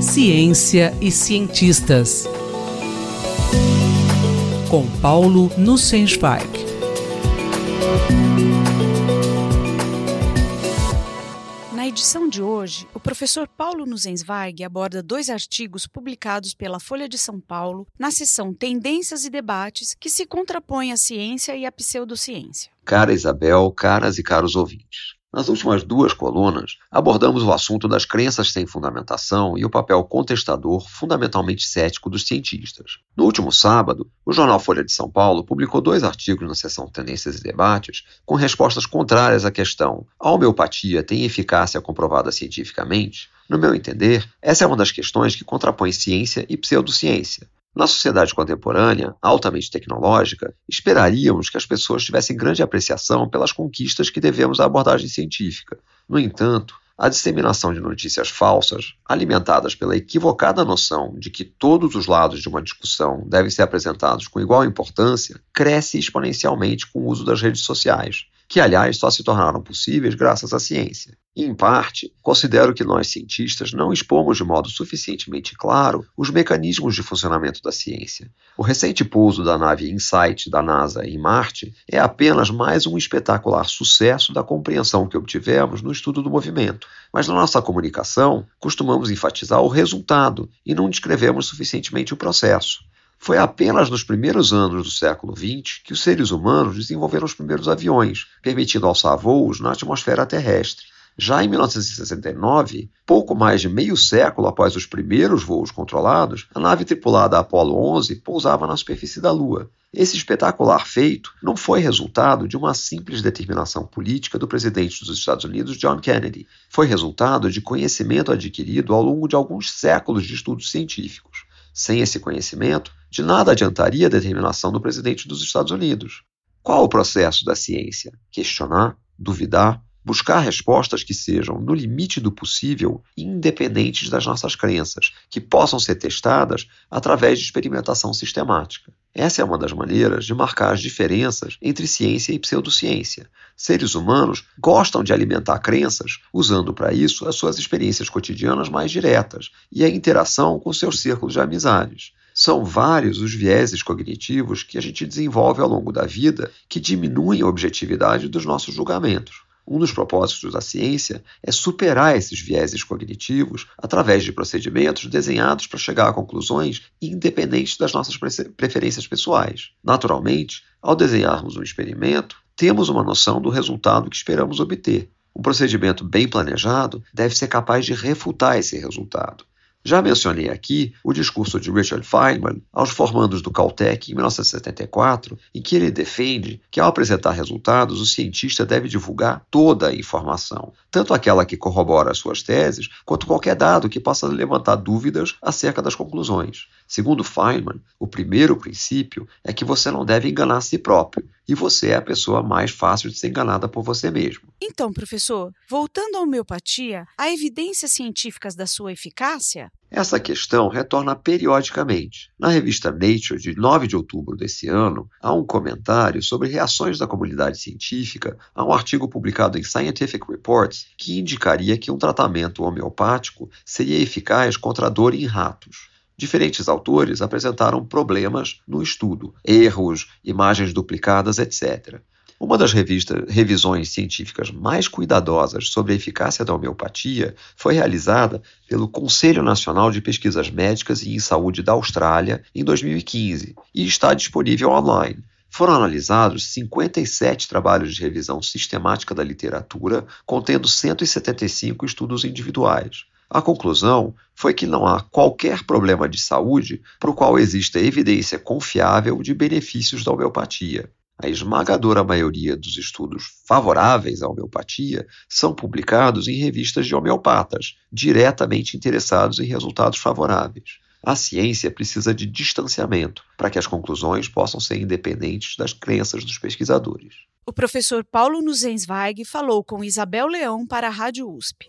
Ciência e cientistas. Com Paulo Nussensweig. Na edição de hoje, o professor Paulo Nussensweig aborda dois artigos publicados pela Folha de São Paulo na seção Tendências e Debates que se contrapõem à ciência e à pseudociência. Cara Isabel, caras e caros ouvintes. Nas últimas duas colunas, abordamos o assunto das crenças sem fundamentação e o papel contestador fundamentalmente cético dos cientistas. No último sábado, o jornal Folha de São Paulo publicou dois artigos na seção Tendências e Debates com respostas contrárias à questão: a homeopatia tem eficácia comprovada cientificamente? No meu entender, essa é uma das questões que contrapõe ciência e pseudociência. Na sociedade contemporânea, altamente tecnológica, esperaríamos que as pessoas tivessem grande apreciação pelas conquistas que devemos à abordagem científica. No entanto, a disseminação de notícias falsas, alimentadas pela equivocada noção de que todos os lados de uma discussão devem ser apresentados com igual importância, cresce exponencialmente com o uso das redes sociais, que, aliás, só se tornaram possíveis graças à ciência. Em parte, considero que nós cientistas não expomos de modo suficientemente claro os mecanismos de funcionamento da ciência. O recente pouso da nave InSight da NASA em Marte é apenas mais um espetacular sucesso da compreensão que obtivemos no estudo do movimento. Mas na nossa comunicação, costumamos enfatizar o resultado e não descrevemos suficientemente o processo. Foi apenas nos primeiros anos do século XX que os seres humanos desenvolveram os primeiros aviões, permitindo alçar voos na atmosfera terrestre. Já em 1969, pouco mais de meio século após os primeiros voos controlados, a nave tripulada Apollo 11 pousava na superfície da Lua. Esse espetacular feito não foi resultado de uma simples determinação política do presidente dos Estados Unidos, John Kennedy. Foi resultado de conhecimento adquirido ao longo de alguns séculos de estudos científicos. Sem esse conhecimento, de nada adiantaria a determinação do presidente dos Estados Unidos. Qual o processo da ciência? Questionar, duvidar, buscar respostas que sejam, no limite do possível, independentes das nossas crenças, que possam ser testadas através de experimentação sistemática. Essa é uma das maneiras de marcar as diferenças entre ciência e pseudociência. Seres humanos gostam de alimentar crenças usando para isso as suas experiências cotidianas mais diretas e a interação com seus círculos de amizades. São vários os vieses cognitivos que a gente desenvolve ao longo da vida que diminuem a objetividade dos nossos julgamentos. Um dos propósitos da ciência é superar esses vieses cognitivos através de procedimentos desenhados para chegar a conclusões independentes das nossas preferências pessoais. Naturalmente, ao desenharmos um experimento, temos uma noção do resultado que esperamos obter. Um procedimento bem planejado deve ser capaz de refutar esse resultado. Já mencionei aqui o discurso de Richard Feynman aos formandos do Caltech em 1974, em que ele defende que, ao apresentar resultados, o cientista deve divulgar toda a informação, tanto aquela que corrobora as suas teses, quanto qualquer dado que possa levantar dúvidas acerca das conclusões. Segundo Feynman, o primeiro princípio é que você não deve enganar a si próprio, e você é a pessoa mais fácil de ser enganada por você mesmo. Então, professor, voltando à homeopatia, há evidências científicas da sua eficácia? Essa questão retorna periodicamente. Na revista Nature, de 9 de outubro desse ano, há um comentário sobre reações da comunidade científica a um artigo publicado em Scientific Reports que indicaria que um tratamento homeopático seria eficaz contra a dor em ratos. Diferentes autores apresentaram problemas no estudo, erros, imagens duplicadas, etc. Uma das revistas, revisões científicas mais cuidadosas sobre a eficácia da homeopatia foi realizada pelo Conselho Nacional de Pesquisas Médicas e em Saúde da Austrália em 2015 e está disponível online. Foram analisados 57 trabalhos de revisão sistemática da literatura, contendo 175 estudos individuais. A conclusão foi que não há qualquer problema de saúde para o qual exista evidência confiável de benefícios da homeopatia. A esmagadora maioria dos estudos favoráveis à homeopatia são publicados em revistas de homeopatas, diretamente interessados em resultados favoráveis. A ciência precisa de distanciamento para que as conclusões possam ser independentes das crenças dos pesquisadores. O professor Paulo Nuzensweig falou com Isabel Leão para a Rádio USP.